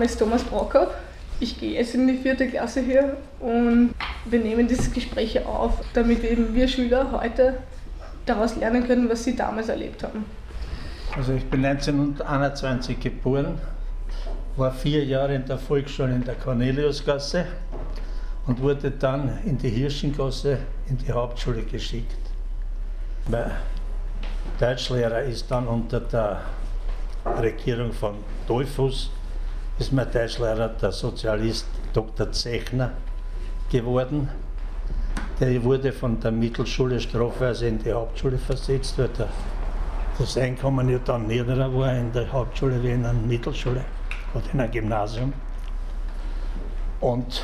Name ist Thomas Brockhoff. Ich gehe jetzt in die vierte Klasse hier und wir nehmen dieses Gespräch auf, damit eben wir Schüler heute daraus lernen können, was sie damals erlebt haben. Also ich bin 1921 geboren, war vier Jahre in der Volksschule in der Corneliusgasse und wurde dann in die Hirschengasse in die Hauptschule geschickt. Mein Deutschlehrer ist dann unter der Regierung von Dollfuss ist mein Deutschlehrer der Sozialist Dr. Zechner geworden. Der wurde von der Mittelschule strafweise in die Hauptschule versetzt, weil der, das Einkommen ja dann niedriger war in der Hauptschule wie in der Mittelschule oder in einem Gymnasium. Und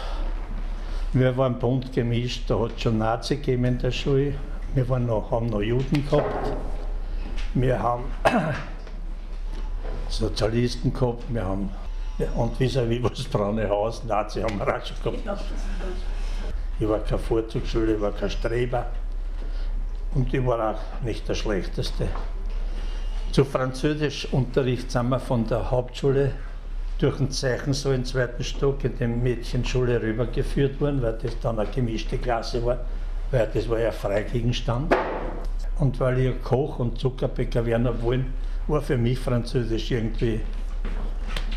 wir waren bunt gemischt, da hat es schon Nazi gegeben in der Schule, wir waren noch, haben noch Juden gehabt, wir haben Sozialisten gehabt, wir haben und vis-à-vis -vis das braune Haus, Nazi haben wir auch schon gehabt. Ich war kein Vorzugsschüler, ich war kein Streber und ich war auch nicht der Schlechteste. Zu Französischunterricht sind wir von der Hauptschule durch ein Zeichen so im zweiten Stock in die Mädchenschule rübergeführt worden, weil das dann eine gemischte Klasse war, weil das war ja Freigegenstand. Und weil ich Koch und Zuckerbäcker werden wollen, war für mich Französisch irgendwie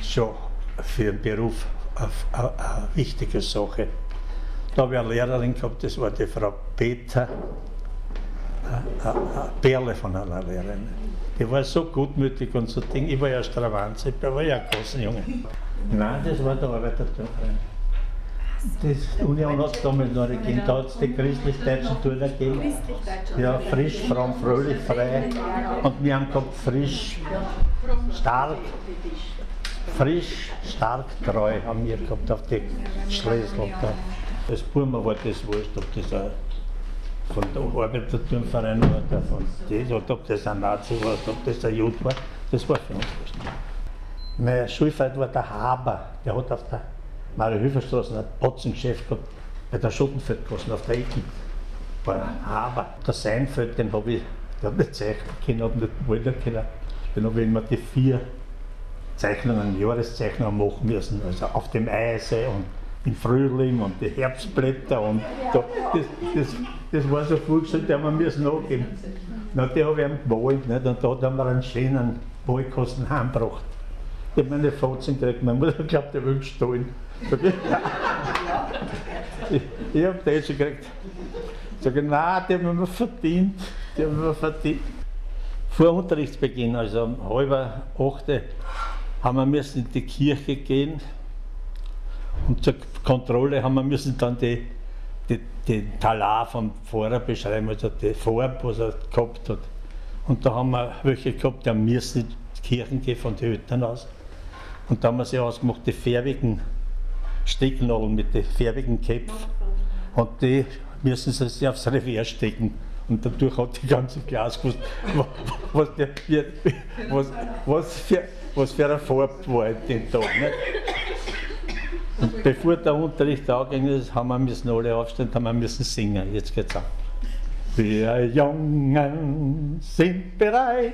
schon für den Beruf eine, wichtige Sache. Da habe ich eine Lehrerin gehabt, das war die Frau Peter, eine, Perle von einer Lehrerin. Die war so gutmütig und so Ding. Ich war ja Stravanz, ich war ja ein großer Junge. Nein, das war der Arbeiterturmverein. Das Union hat damals noch gegeben, da hat es die christlich-deutschen Turner gegeben. Ja, frisch, fromm, fröhlich, frei. Und wir haben gehabt frisch, stark, frisch, stark, treu haben wir gehabt auf die da. Das Burma war das wurscht, ob das ein von der Arbeiterturnverein oder von das, oder ob das ein Nazi war, ob das ein Jude war, das war für uns wurscht. Mein Schulfreund war der Haber, der hat auf der Mario-Hilfer-Straße ein Potzengeschäft gehabt, bei der Schottenfeldgasse auf der Ecke. War Haber. Der Seinfeld, den habe ich, der hat nicht zeichnen können, habe nicht wollen können. Den habe ich immer die vier Zeichnungen, Jahreszeichnungen machen müssen, also auf dem Eise und im Frühling und die Herbstblätter und da, das, das, das war so vorgestellt, die haben wir müssen nachgeben. Na, die habe ich ihm gemalt nicht? und da haben wir einen schönen Wahlkasten heimgebracht. Ich habe meine Fotzen gekriegt, meine Mutter glaubt, der will stehlen. ich, ich habe den schon gekriegt. Ich sage, nein, die haben wir verdient, die haben wir verdient. Vor Unterrichtsbeginn, also um halb acht, haben wir müssen in die Kirche gehen und zur Kontrolle haben wir müssen dann die, die, den Talar vom Pfarrer beschreiben, also die Farbe, was er gehabt hat. Und da haben wir welche gehabt, die müssen in die Kirchen gehen von den Eltern aus. Und da haben wir sich ausgemacht, die färbigen Stecknadeln mit den färbigen Köpfen. Und die müssen sie sich aufs Revier stecken. Und dadurch hat die ganze Klasse gewusst, was, der, was, was, für, was für eine Farbe war dem Tag. Nicht? Und bevor der Unterricht angegangen ist, haben wir müssen alle aufstehen, haben wir müssen singen. Jetzt geht's an. Wir Jungen sind bereit,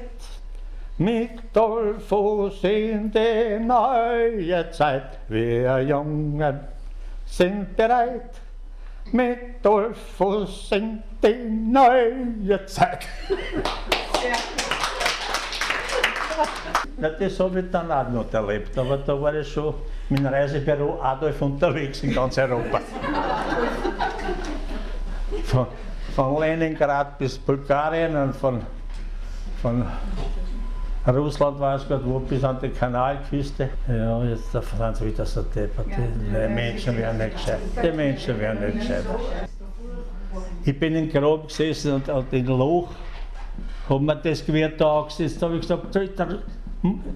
mit Dolphus in die neue Zeit. Wir Jungen sind bereit, mit Dolphus in die neue Zeit. Ja, das habe ich dann auch noch erlebt, aber da war ich schon mit dem Reisebüro Adolf unterwegs in ganz Europa. Von, von Leningrad bis Bulgarien und von, von Russland es gerade wo bis an die Kanalküste. Ja, jetzt sind sie wieder so deppert. Die Menschen werden nicht gescheit. Die Menschen werden nicht gescheit. Ich bin in Grob gesessen und, und in Loch haben wir das Gewehr da angesetzt. Da habe ich gesagt,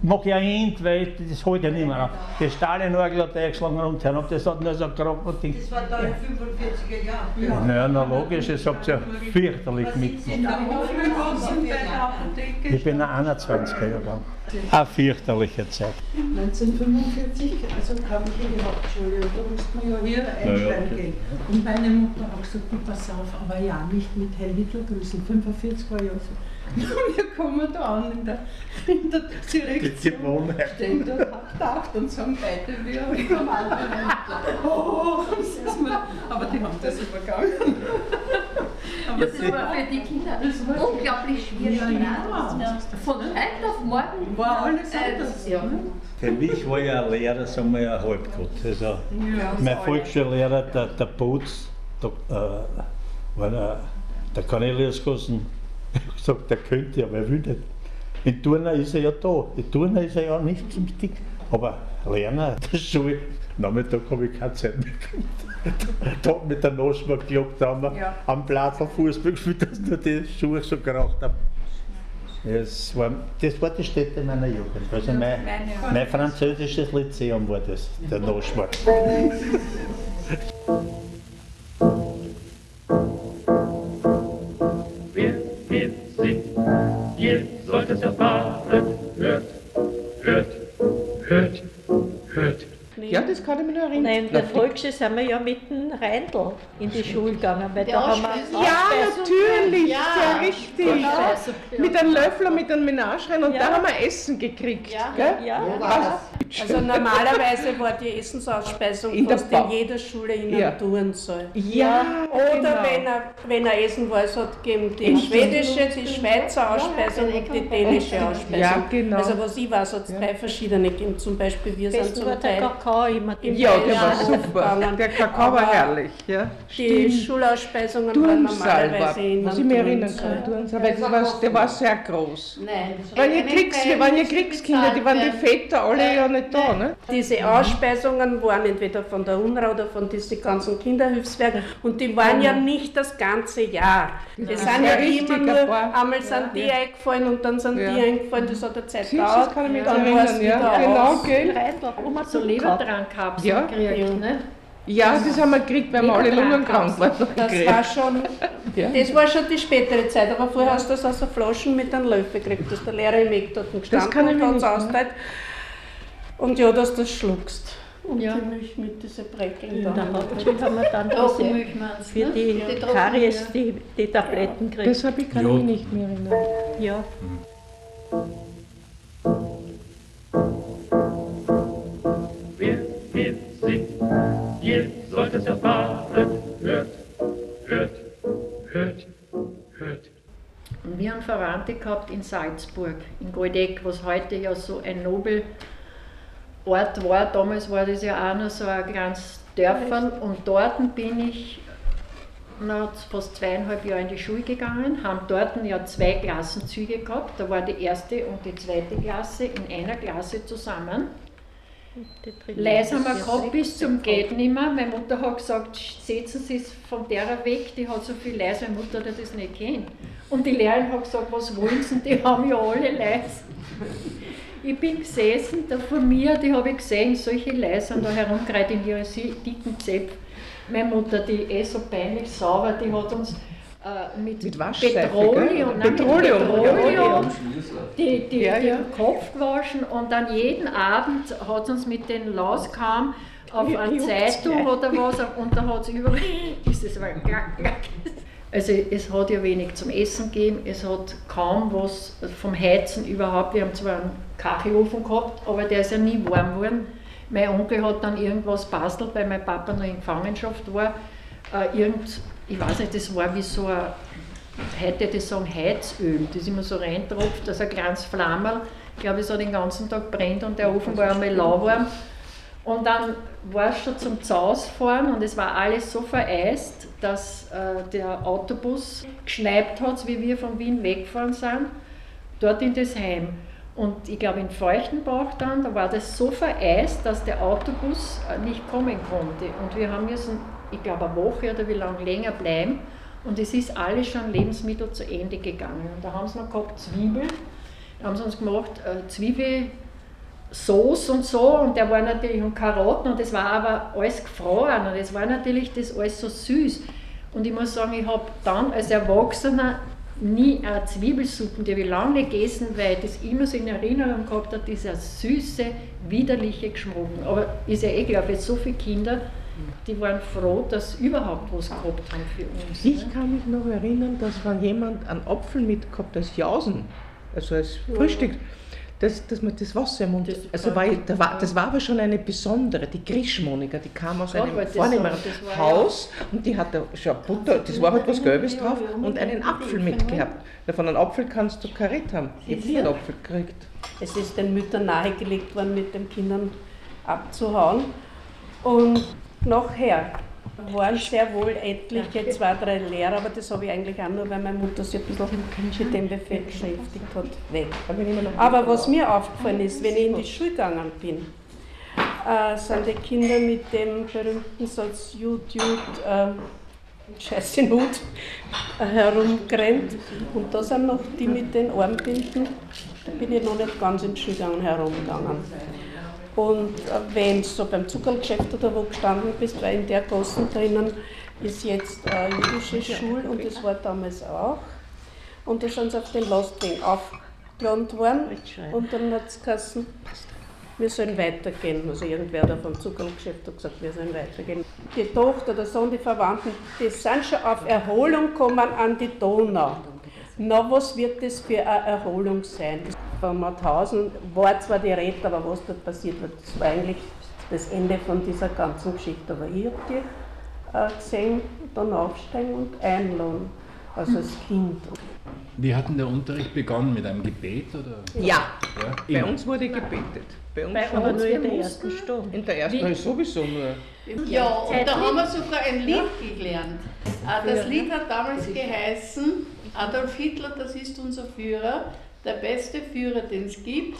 mach ich ein Ende, weil das halte ich nicht mehr. Die Stahlenorgel hat eingeschlagen rundherum, das hat nur so ein Ding. Das war da in 45er Jahren. Naja, na logisch, das habt ihr ja fürchterlich mitgemacht. Ich bin ein 21er Jahrgang. Eine fürchterliche Zeit. 1945, also kam ich in die Hauptschule und da musste man ja hier einsteigen gehen. Und meine Mutter hat gesagt, du pass auf, aber ja, nicht mit Helwig grüßen. 45 war ja so Wir kommen da an in der, in der Direktion, stehen dort abtaucht und sagen beide, wir vom anderen Oh, aber die haben das übergangen. Aber das war für die Kinder unglaublich schwierig. Ja. Von heute auf morgen war alles anders. Äh, ja. Für mich war ja ein Lehrer, sagen wir ja Halbgott. Also, Ja, mein Volksschullehrer, der, der Boots, der, äh, war der, der Cornelius Gossen, gesagt, der könnte, aber er will nicht. In Turner ist er ja da. In Turner ist er ja nicht zum Stick. Aber Lerner, der Schule, Nachmittag habe ich keine Zeit mehr gehabt. Da mit der mal geklappt, da haben wir Ja. am Platz Fußball gespielt, dass nur die Schuhe so geraucht haben. Das war, das war die Stätte meiner Jugend. Also mein, mein französisches Lyzeum war das, der Noschmark. Volksschule sind wir ja mit dem Reindl in die Schule gegangen, weil Der da haben wir. Ja, natürlich, Ja. sehr richtig. Also, Mit einem Löffel, mit einem Menagerein und Ja. da haben wir Essen gekriegt. Ja. Gell? Ja, Also normalerweise war die Essensausspeisung In der fast in jeder Schule in Ja. Turnsaal. Ja, Oder genau. wenn, er, wenn er Essen war, es hat gegeben die schwedische, die Schweizer Ausspeisung und die dänische Ausspeisung. Ja, genau. Also was ich weiß, hat es drei verschiedene gegeben. Zum Beispiel wir sind besten war zum der Teil Kakao immer. im Ja, der war super. Der Kakao war herrlich. Ja. Die Schulausspeisungen waren war, normalerweise in was ich mich erinnern Turnsaal. kann. Turnsaal, weil das war, der war sehr groß. Nein. Ja wir waren ja Kriegskinder, die waren die Väter alle ja nicht da. Ne? Diese Ausspeisungen waren entweder von der UNRWA oder von diesen ganzen Kinderhilfswerken und die waren ja nicht das ganze Jahr. Die sind ja immer nur, paar. einmal sind die eingefallen und dann sind Ja. die eingefallen, das hat eine Zeit gedauert. das kann ich mich dann erinnern, war's ja. wieder Genau, gell? Reindl, immer So Ja. gekriegt, ne? Ja, das haben wir gekriegt, weil wir alle lungenkrank waren. Das war schon, das war schon die spätere Zeit, aber vorher hast du das aus so Flaschen mit einem Löffel gekriegt, dass der Lehrer im Eck dort gestanden kann ich und hat es nicht. Und ja, dass du das schluckst. Und Ja. die Milch mit diesen Breckeln In da. der Hauptschule haben wir dann Trockenmilch für ne? die Karies ja. die, die Tabletten gekriegt. Das habe ich, kann ich mich nicht mehr erinnern. Ja. Wir sind, ihr sollt es erfahren. Hört, hört, hört, hört. Und wir haben Verwandte gehabt in Salzburg, in Goldeck, was heute ja so ein Nobelort war. Damals war das ja auch noch so ein kleines Dörfern und dort bin ich na, fast zweieinhalb Jahre in die Schule gegangen, haben dort ja zwei Klassenzüge gehabt. Da war die erste und die zweite Klasse in einer Klasse zusammen. Leise haben wir gehabt bis zum. Geht nimmer. Meine Mutter hat gesagt, setzen Sie es von der weg, die hat so viel leise. Meine Mutter hat das nicht kennt. Und die Lehrerin hat gesagt, was wollen Sie? Die haben ja alle leise. Ich bin gesessen, da vor mir, die habe ich gesehen, solche Leise sind da herumgereiht in ihre dicken Zäpfe. Meine Mutter, die eh so peinlich sauber, die hat uns äh, mit, Mit Petroleum, nein, mit Petroleum, Petroleum die, die, Ja, ja. den Kopf gewaschen und dann jeden Abend hat sie uns mit den Lauskam auf eine Zeitung oder was und da hat es überall dieses war klack, klack. Also es hat ja wenig zum Essen gegeben, es hat kaum was vom Heizen überhaupt. Wir haben zwar einen Kachelofen gehabt, aber der ist ja nie warm geworden. Mein Onkel hat dann irgendwas bastelt, weil mein Papa noch in Gefangenschaft war. Äh, irgend, ich weiß nicht, das war wie so ein heute das sagen Heizöl, das immer so reintropft, dass ein kleines Flammerl, ich glaube, es hat den ganzen Tag brennt und der Ofen war einmal lauwarm. Und dann war schon zum Zausfahren und es war alles so vereist, dass äh, der Autobus geschneit hat, wie wir von Wien weggefahren sind, dort in das Heim. Und ich glaube, in Feuchtenbach dann, da war das so vereist, dass der Autobus äh, nicht kommen konnte. Und wir haben müssen, ich glaube, eine Woche oder wie lange länger bleiben. Und es ist alles schon Lebensmittel zu Ende gegangen. Und da haben sie noch gehabt Zwiebeln. Da haben sie uns gemacht, äh, Zwiebelsauce und so. Und der war natürlich, und Karotten. Und das war aber alles gefroren. Und es war natürlich das alles so süß. Und ich muss sagen, ich habe dann als Erwachsener nie eine Zwiebelsuppen, die habe ich lange nicht gegessen, weil ich das immer so in Erinnerung gehabt habe, dieser süße, widerliche Geschmack. Aber ist ja eh klar, für so viele Kinder die waren froh, dass sie überhaupt was gehabt haben für uns. Ich ne? kann mich noch erinnern, dass wenn jemand einen Apfel mitgehabt als Jausen, also als Frühstück, dass, dass man das Wasser im Mund. Das also war, da war, das war aber schon eine besondere, die Grischmonika, die kam aus einem vornehmeren Haus und die hatte schon Butter, das war halt was Gelbes drauf und einen Apfel mitgehabt. Von einem Apfel kannst du Karet haben. Ich habe nie einen Apfel gekriegt. Es ist den Müttern nahegelegt worden, mit den Kindern abzuhauen. Und nachher waren sehr wohl etliche, zwei, drei Lehrer, aber das habe ich eigentlich auch nur, weil meine Mutter sich ein bisschen mit dem Befehl beschäftigt hat, weg. Aber was mir aufgefallen ist, wenn ich in die Schule gegangen bin, äh, sind die Kinder mit dem berühmten Satz Jud, Jud, äh, Scheiße äh, herumgerannt. Und da sind noch die mit den Armbinden, da bin ich noch nicht ganz in die Schule gegangen, herumgegangen. Und äh, wenn du so beim Zuckergeschäft oder wo gestanden bist, weil in der Gasse drinnen ist jetzt eine jüdische Schule und das war damals auch. Und da sind sie auf den Lastwagen aufgeladen worden und dann hat es geheißen, wir sollen weitergehen. Also irgendwer da vom Zuckergeschäft hat gesagt, wir sollen weitergehen. Die Tochter, der Sohn, die Verwandten, die sind schon auf Erholung gekommen an die Donau. Na, was wird das für eine Erholung sein? Von Mauthausen war zwar die Rede, aber was dort passiert wird, das war eigentlich das Ende von dieser ganzen Geschichte. Aber ich habe die äh, gesehen, dann aufsteigen und einladen, also als Kind. Wie hat denn der Unterricht begonnen? Mit einem Gebet? Oder? Ja, Ja, bei immer. uns wurde gebetet. Bei uns Bei uns Aber nur in der ersten Stunde. In der ersten, Nein, sowieso nur. Ja, und da haben wir sogar ein Lied gelernt. Äh, Das Lied hat damals geheißen, Adolf Hitler, das ist unser Führer, der beste Führer, den es gibt.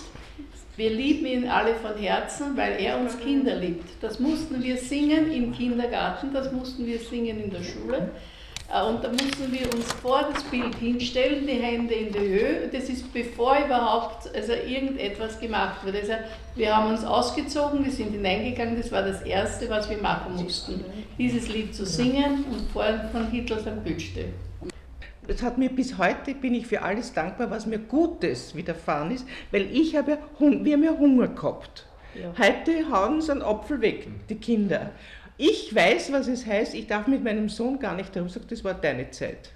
Wir lieben ihn alle von Herzen, weil er uns Kinder liebt. Das mussten wir singen im Kindergarten, das mussten wir singen in der Schule. Äh, Und da mussten wir uns vor das Bild hinstellen, die Hände in die Höhe. Das ist bevor überhaupt also irgendetwas gemacht wurde. Also wir haben uns ausgezogen, wir sind hineingegangen, das war das Erste, was wir machen mussten. Dieses Lied zu singen und vor von Hitlers am stehen. Es hat mir bis heute, bin ich für alles dankbar, was mir Gutes widerfahren ist, weil ich habe, wir haben ja Hunger gehabt. Heute hauen sie einen Apfel weg, die Kinder. Ich weiß, was es heißt, ich darf mit meinem Sohn gar nicht darüber sagen, das war deine Zeit.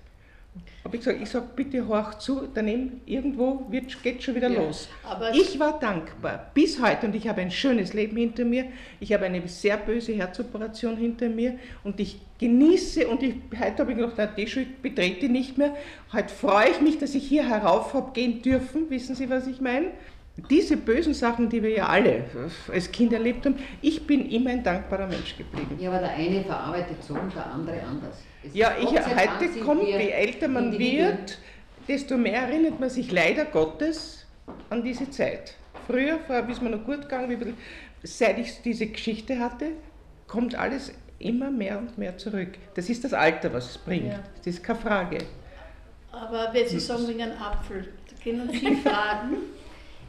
Aber ich sage, ich sag, bitte horch zu, daneben irgendwo wird, geht schon wieder Ja, los. ich war dankbar bis heute und ich habe ein schönes Leben hinter mir. Ich habe eine sehr böse Herzoperation hinter mir und ich genieße und ich, heute habe ich gedacht, na, die Schule betrete ich nicht mehr. Heute freue ich mich, dass ich hier herauf habe gehen dürfen. Wissen Sie, was ich meine? Diese bösen Sachen, die wir ja alle als Kind erlebt haben, ich bin immer ein dankbarer Mensch geblieben. Ja, aber der eine verarbeitet so und der andere anders. Es Ja, ich, heute kommt, je älter man wird, desto mehr erinnert man sich leider Gottes an diese Zeit. Früher, vorher ist mir noch gut gegangen, seit ich diese Geschichte hatte, kommt alles immer mehr und mehr zurück. Das ist das Alter, was es bringt. Ja. Das ist keine Frage. Aber wenn Sie sagen wegen einem Apfel, da können Sie fragen.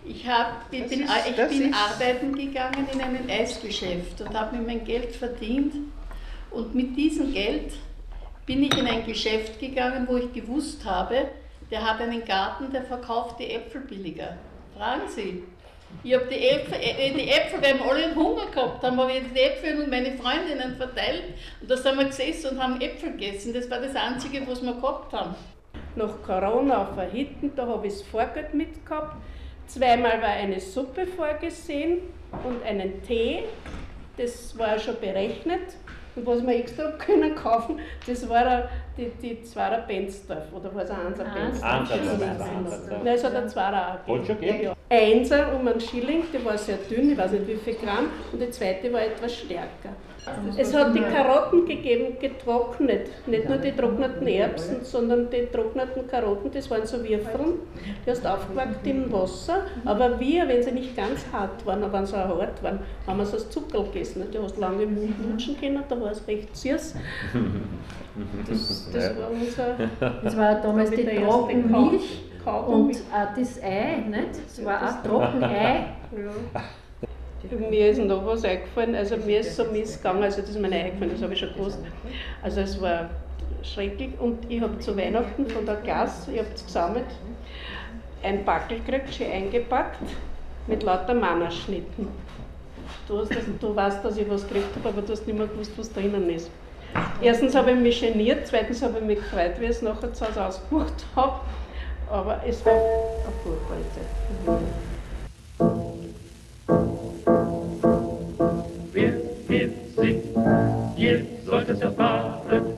Ich, hab, ich Das bin, ist- ich bin arbeiten gegangen in einem Eisgeschäft und habe mir mein Geld verdient. Und mit diesem Geld bin ich in ein Geschäft gegangen, wo ich gewusst habe, der hat einen Garten, der verkauft die Äpfel billiger. Fragen Sie. Ich habe die Äpfel, äh, die Äpfel, weil wir alle Hunger gehabt haben, habe ich die Äpfel und meine Freundinnen verteilt. Und da sind wir gesessen und haben Äpfel gegessen. Das war das Einzige, was wir gehabt haben. Nach Corona auf der Hitten, da habe ich das Vorgeld mitgehabt. Zweimal war eine Suppe vorgesehen und einen Tee. Das war schon berechnet. Und was wir extra können kaufen, das war ein- die, die Zwarer Bensdorf. Oder was ein Einser Bensdorf? Einser. Nein, es hat ein Zwarer auch gegeben. Einser um einen Schilling, der war sehr dünn, ich weiß nicht wie viel Gramm. Und die zweite war etwas stärker. Es hat die Karotten gegeben, getrocknet. Nicht nur die trockneten Erbsen, sondern die trockneten Karotten, das waren so Würfeln. Die hast du aufgewackt im Wasser. Aber wir, wenn sie nicht ganz hart waren, aber wenn sie auch hart waren, haben wir so als Zuckerl gegessen. Du hast lange im Mund lutschen können, da war es recht süß. Das, das war unser. Das war damals die Trockenmilch und auch das Ei, nicht? Das war auch Trockenei. Ja. Mir ist noch was eingefallen, also mir ist so missgegangen, also das ist mir nicht eingefallen, das habe ich schon gewusst. Also es war schrecklich und ich habe zu Weihnachten von der Klasse, ich habe es gesammelt, ein Backel gekriegt, schön eingepackt, mit lauter Mannerschnitten. Du, hast das, du weißt, dass ich was gekriegt habe, aber du hast nicht mehr gewusst, was drinnen ist. Erstens habe ich mich geniert, zweitens habe ich mich gefreut, wie ich es nachher zu Hause ausgebucht habe. Aber es war eine furchtbare Zeit. Joseph's father.